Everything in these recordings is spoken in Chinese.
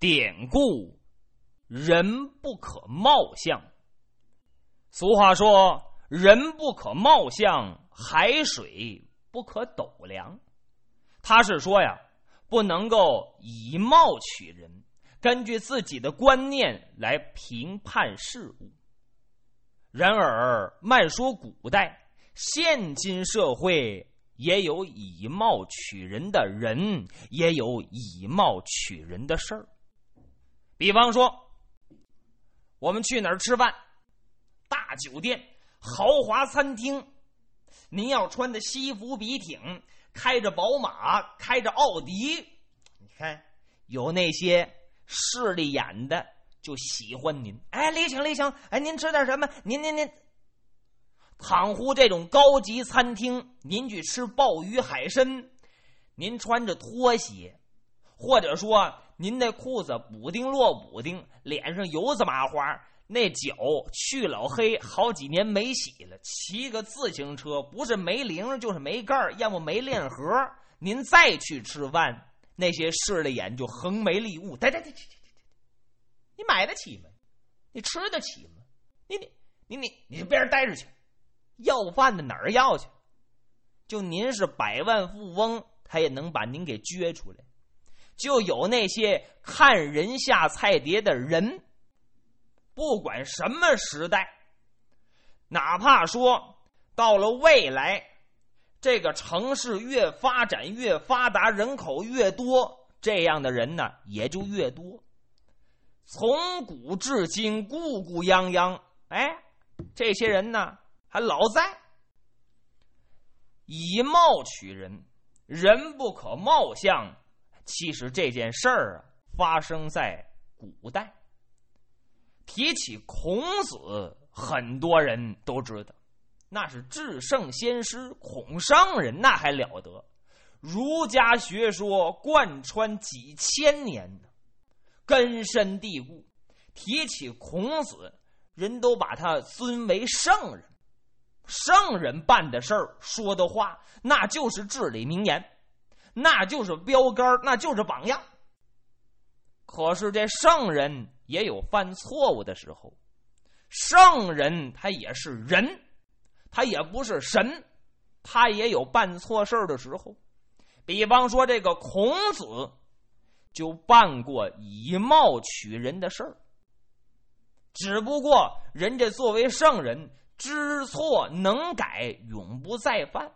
典故，人不可貌相。俗话说：“人不可貌相，海水不可斗量。”他是说呀，不能够以貌取人，根据自己的观念来评判事物。然而，慢说古代，现今社会。也有以貌取人的人，也有以貌取人的事儿。比方说，我们去哪儿吃饭？大酒店、豪华餐厅，您要穿的西服笔挺，开着宝马，开着奥迪。你看，有那些势利眼的就喜欢您。哎，李请，李请，哎，您吃点什么？您，您，您。倘乎这种高级餐厅，您去吃鲍鱼海参，您穿着拖鞋，或者说您那裤子补丁落补丁，脸上油子麻花，那脚去老黑，好几年没洗了，骑个自行车不是没铃就是没盖要么没链盒。您再去吃饭，那些势利眼就横眉立物，对对对对对对，你买得起吗？你吃得起吗？你你你你你就边待着去。要饭的哪儿要去？就您是百万富翁，他也能把您给撅出来。就有那些看人下菜碟的人，不管什么时代，哪怕说到了未来，这个城市越发展越发达，人口越多，这样的人呢也就越多。从古至今，故故泱泱，哎，这些人呢？还老在以貌取人，人不可貌相。其实这件事儿啊，发生在古代。提起孔子，很多人都知道，那是至圣先师孔圣人，那还了得！儒家学说贯穿几千年呢，根深蒂固。提起孔子，人都把他尊为圣人。圣人办的事儿、说的话，那就是至理名言，那就是标杆，那就是榜样。可是这圣人也有犯错误的时候，圣人他也是人，他也不是神，他也有办错事的时候。比方说，这个孔子就办过以貌取人的事儿，只不过人家作为圣人。知错能改，永不再犯，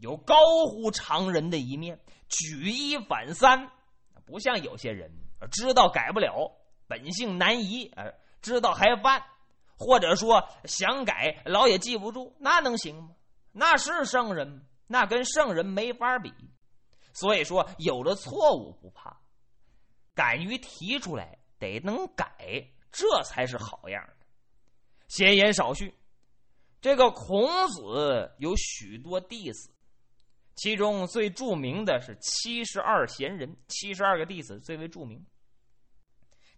有高乎常人的一面，举一反三，不像有些人知道改不了，本性难移，呃，知道还犯，或者说想改老也记不住，那能行吗？那是圣人，那跟圣人没法比。所以说，有了错误不怕，敢于提出来，得能改，这才是好样的。闲言少叙。这个孔子有许多弟子，其中最著名的是七十二贤人，七十二个弟子最为著名。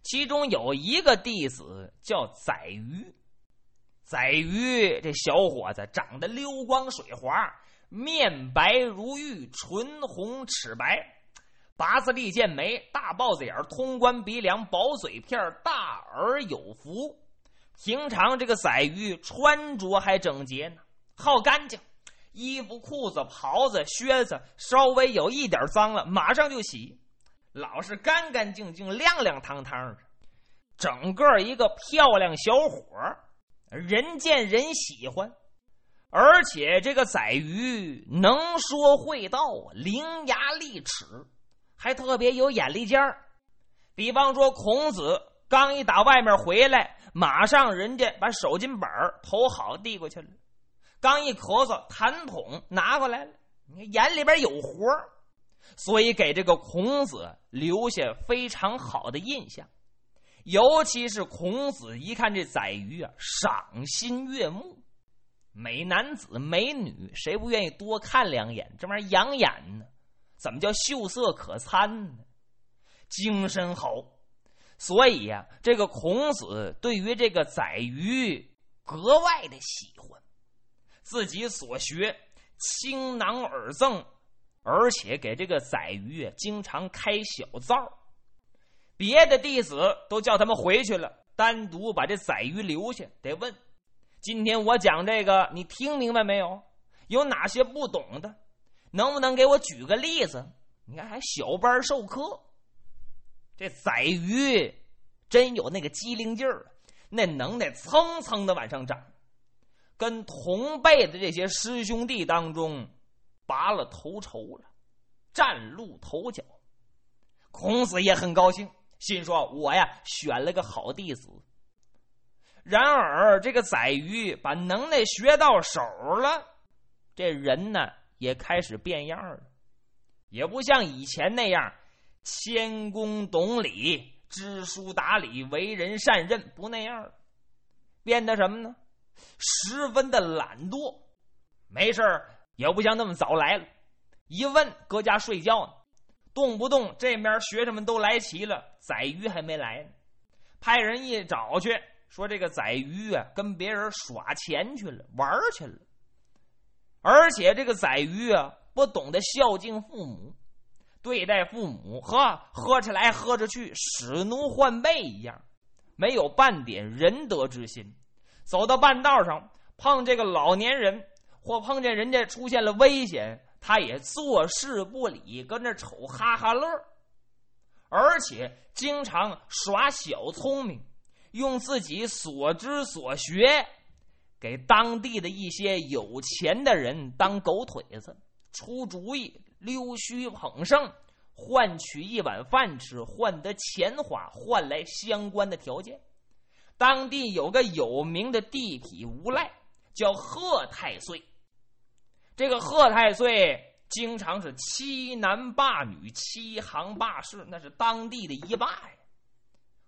其中有一个弟子叫宰鱼，宰鱼这小伙子长得溜光水滑，面白如玉，唇红齿白，八字立剑眉，大豹子眼，通关鼻梁，薄嘴片，大耳有福。平常这个宰鱼穿着还整洁呢，好干净，衣服、裤子、袍子、靴子稍微有一点脏了，马上就洗，老是干干净净、亮亮堂堂的，整个一个漂亮小伙人见人喜欢。而且这个宰鱼能说会道，伶牙俐齿，还特别有眼力见儿。比方说，孔子刚一打外面回来。马上，人家把手巾板投好递过去了。刚一咳嗽，痰桶拿过来了。你眼里边有活所以给这个孔子留下非常好的印象。尤其是孔子一看这宰鱼啊，赏心悦目。美男子、美女，谁不愿意多看两眼？这玩意儿养眼呢。怎么叫秀色可餐呢？精神好。所以呀，这个孔子对于这个宰鱼格外的喜欢，自己所学倾囊而赠，而且给这个宰鱼经常开小灶。别的弟子都叫他们回去了，单独把这宰鱼留下，得问：今天我讲这个，你听明白没有？有哪些不懂的？能不能给我举个例子？你看，还小班授课。这宰鱼真有那个机灵劲儿，那能耐蹭蹭的往上涨，跟同辈的这些师兄弟当中拔了头筹了，崭露头角。孔子也很高兴，心说：“我呀，选了个好弟子。”然而，这个宰鱼把能耐学到手了，这人呢也开始变样了，也不像以前那样。谦恭懂礼，知书达理，为人善任，不那样了，变得什么呢？十分的懒惰，没事也不像那么早来了。一问，搁家睡觉呢，动不动这面学生们都来齐了，宰鱼还没来呢。派人一找去，说这个宰鱼啊，跟别人耍钱去了，玩去了。而且这个宰鱼啊，不懂得孝敬父母。对待父母，呵，喝起来喝着去，使奴换婢一样，没有半点仁德之心。走到半道上，碰这个老年人，或碰见人家出现了危险，他也坐视不理，跟那瞅哈哈乐。而且经常耍小聪明，用自己所知所学，给当地的一些有钱的人当狗腿子，出主意。溜须捧圣，换取一碗饭吃，换得钱花，换来相关的条件。当地有个有名的地痞无赖，叫贺太岁。这个贺太岁经常是欺男霸女、欺行霸市，那是当地的一霸呀。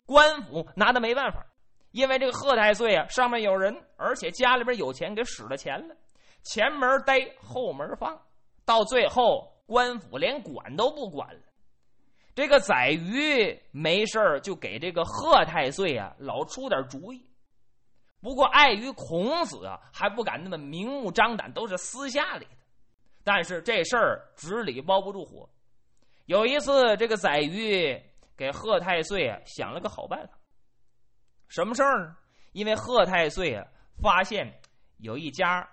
官府拿他没办法，因为这个贺太岁啊，上面有人，而且家里边有钱，给使了钱了，前门逮，后门放，到最后。官府连管都不管了，这个宰鱼没事就给这个贺太岁啊老出点主意。不过碍于孔子啊，还不敢那么明目张胆，都是私下里的。但是这事儿纸里包不住火。有一次，这个宰鱼给贺太岁啊想了个好办法。什么事儿呢？因为贺太岁啊发现有一家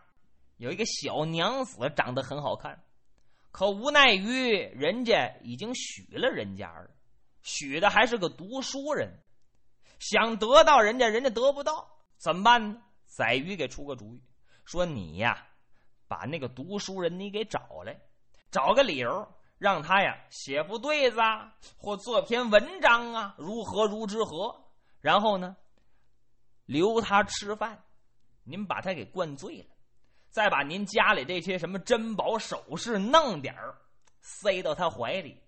有一个小娘子长得很好看。可无奈于人家已经许了人家了，许的还是个读书人，想得到人家，人家得不到，怎么办呢？宰鱼给出个主意，说你呀，把那个读书人你给找来，找个理由让他呀写副对子啊，或做篇文章啊，如何如之何，然后呢，留他吃饭，您把他给灌醉了。再把您家里这些什么珍宝首饰弄点儿，塞到他怀里，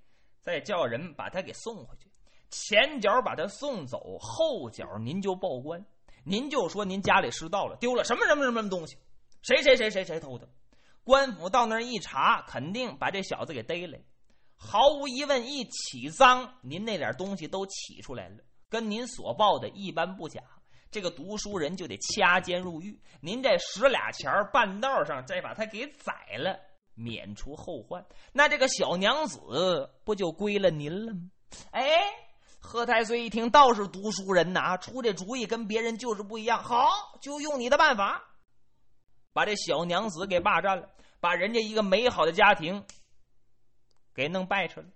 再叫人把他给送回去。前脚把他送走，后脚您就报官，您就说您家里失盗了，丢了什么什么什么东西，谁谁谁谁谁偷的。官府到那儿一查，肯定把这小子给逮来。毫无疑问，一起赃，您那点东西都起出来了，跟您所报的一般不假。这个读书人就得掐尖入狱，您这使俩钱儿，半道上再把他给宰了，免除后患。那这个小娘子不就归了您了吗？哎，贺太岁一听，倒是读书人呐，出这主意跟别人就是不一样。好，就用你的办法，把这小娘子给霸占了，把人家一个美好的家庭给弄败去了。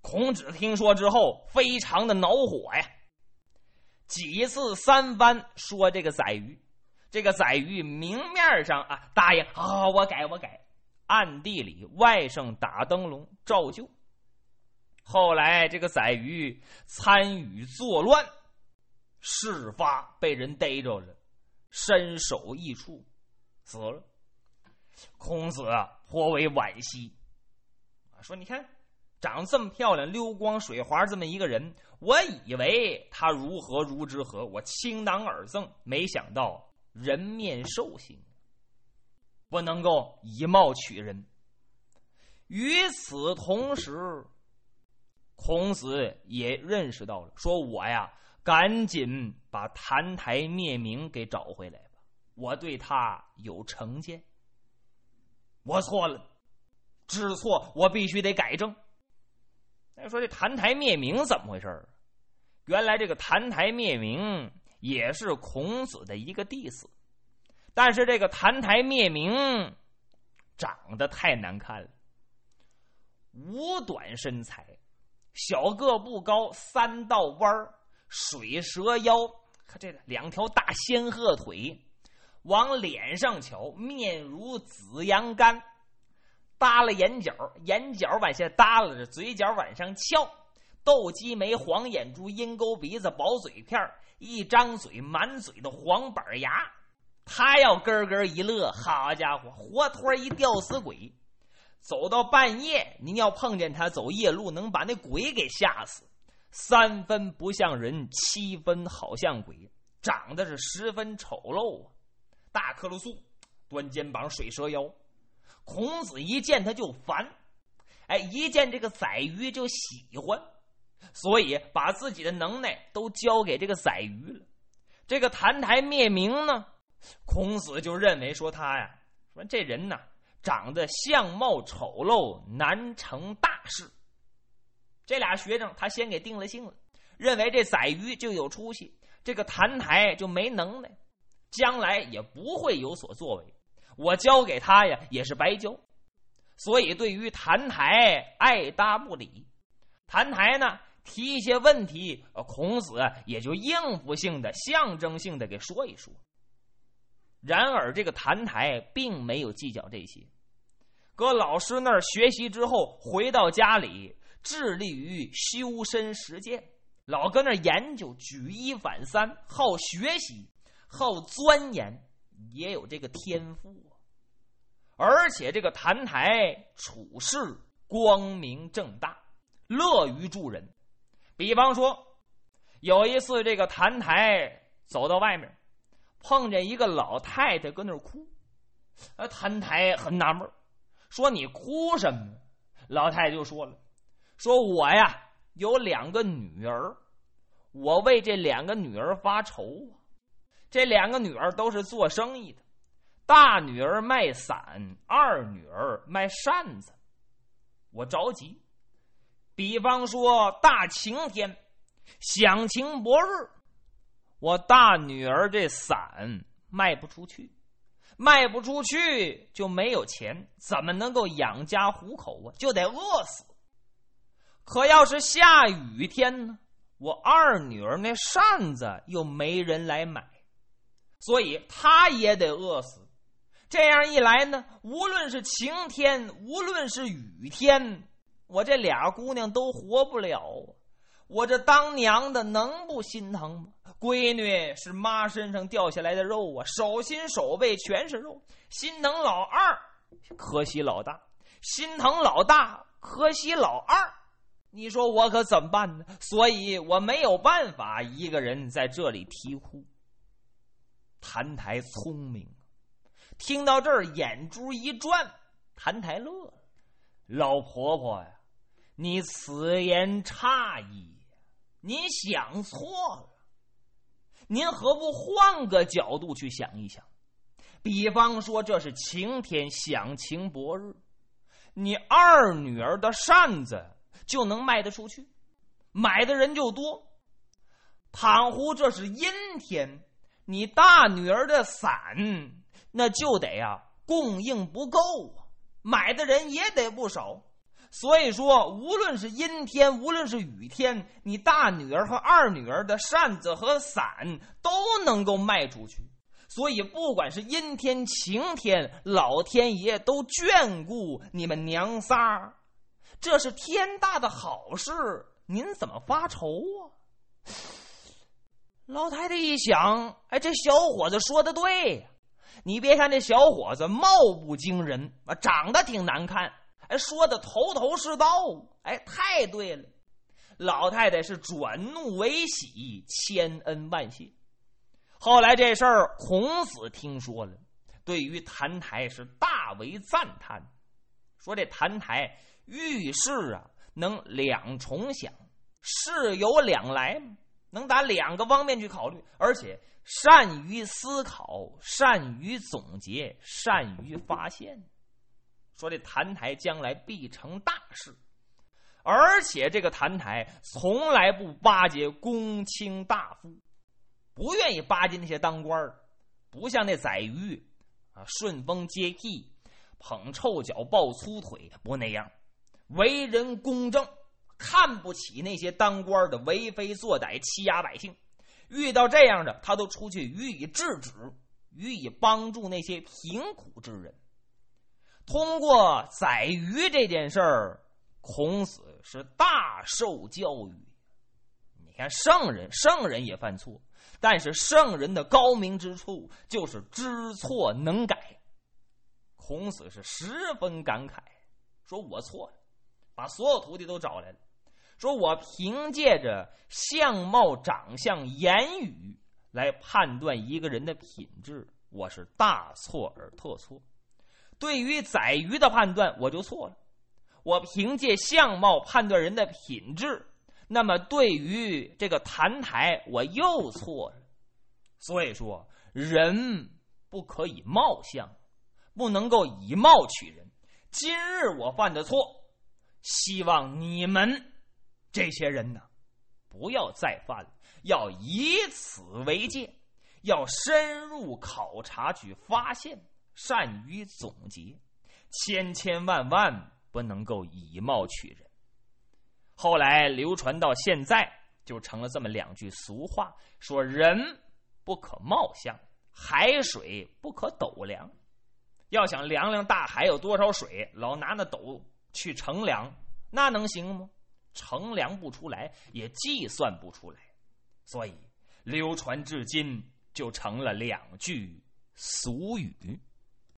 孔子听说之后，非常的恼火呀。几次三番说这个宰鱼，这个宰鱼明面上啊答应，好，我改我改，暗地里外甥打灯笼照旧。后来这个宰鱼参与作乱，事发被人逮着了，身首异处，死了。孔子啊颇为惋惜啊，说你看。长这么漂亮、溜光水滑这么一个人，我以为他如何如之何，我倾囊而赠，没想到人面兽心，不能够以貌取人。与此同时，孔子也认识到了，说我呀，赶紧把澹台灭明给找回来吧，我对他有成见，我错了，知错，我必须得改正。再说这澹台灭明怎么回事原来这个澹台灭明也是孔子的一个弟子，但是这个澹台灭明长得太难看了，五短身材，小个不高，三道弯水蛇腰，看这两条大仙鹤腿，往脸上瞧，面如紫阳干。耷了眼角，眼角往下耷拉着，嘴角往上翘，斗鸡眉，黄眼珠，鹰钩鼻子，薄嘴片一张嘴满嘴的黄板牙。他要咯咯一乐，好家伙，活脱一吊死鬼。走到半夜，您要碰见他走夜路，能把那鬼给吓死。三分不像人，七分好像鬼，长得是十分丑陋啊！大克鲁苏，端肩膀，水蛇腰。孔子一见他就烦，哎，一见这个宰鱼就喜欢，所以把自己的能耐都交给这个宰鱼了。这个澹台灭明呢，孔子就认为说他呀，说这人呐长得相貌丑陋，难成大事。这俩学生他先给定了性了，认为这宰鱼就有出息，这个澹台就没能耐，将来也不会有所作为。我交给他呀，也是白交，所以对于澹台爱答不理。澹台呢提一些问题，孔子也就应付性的、象征性的给说一说。然而这个澹台并没有计较这些，搁老师那儿学习之后，回到家里致力于修身实践，老搁那研究，举一反三，好学习，好钻研，也有这个天赋啊。而且这个澹台处事光明正大，乐于助人。比方说，有一次这个澹台走到外面，碰见一个老太太搁那儿哭，啊，澹台很纳闷，说：“你哭什么？”老太太就说了：“说我呀有两个女儿，我为这两个女儿发愁啊。这两个女儿都是做生意的。”大女儿卖伞，二女儿卖扇子，我着急。比方说大晴天，响晴博日，我大女儿这伞卖不出去，卖不出去就没有钱，怎么能够养家糊口啊？就得饿死。可要是下雨天呢？我二女儿那扇子又没人来买，所以她也得饿死。这样一来呢，无论是晴天，无论是雨天，我这俩姑娘都活不了。我这当娘的能不心疼吗？闺女是妈身上掉下来的肉啊，手心手背全是肉，心疼老二，可惜老大；心疼老大，可惜老二。你说我可怎么办呢？所以我没有办法一个人在这里啼哭。谭台聪明。听到这儿，眼珠一转，澹台乐了。老婆婆呀，你此言差矣，您想错了。您何不换个角度去想一想？比方说，这是晴天，享晴博日，你二女儿的扇子就能卖得出去，买的人就多。倘乎这是阴天，你大女儿的伞。那就得呀，供应不够啊，买的人也得不少。所以说，无论是阴天，无论是雨天，你大女儿和二女儿的扇子和伞都能够卖出去。所以，不管是阴天晴天，老天爷都眷顾你们娘仨，这是天大的好事。您怎么发愁啊？老太太一想，哎，这小伙子说的对。你别看这小伙子貌不惊人啊，长得挺难看，哎，说的头头是道，哎，太对了。老太太是转怒为喜，千恩万谢。后来这事儿，孔子听说了，对于澹台是大为赞叹，说这澹台遇事啊，能两重想，事有两来，能打两个方面去考虑，而且。善于思考，善于总结，善于发现。说这澹台将来必成大事，而且这个谭台从来不巴结公卿大夫，不愿意巴结那些当官儿，不像那宰予啊，顺风接替，捧臭脚抱粗腿，不那样，为人公正，看不起那些当官的为非作歹、欺压百姓。遇到这样的，他都出去予以制止，予以帮助那些贫苦之人。通过宰鱼这件事儿，孔子是大受教育。你看，圣人，圣人也犯错，但是圣人的高明之处就是知错能改。孔子是十分感慨，说我错了，把所有徒弟都找来了。说我凭借着相貌、长相、言语来判断一个人的品质，我是大错而特错。对于宰鱼的判断，我就错了。我凭借相貌判断人的品质，那么对于这个谭台，我又错了。所以说，人不可以貌相，不能够以貌取人。今日我犯的错，希望你们。这些人呢，不要再犯了，要以此为戒，要深入考察去发现，善于总结，千千万万不能够以貌取人。后来流传到现在，就成了这么两句俗话：说人不可貌相，海水不可斗量。要想量量大海有多少水，老拿那斗去称量，那能行吗？乘量不出来，也计算不出来，所以流传至今就成了两句俗语。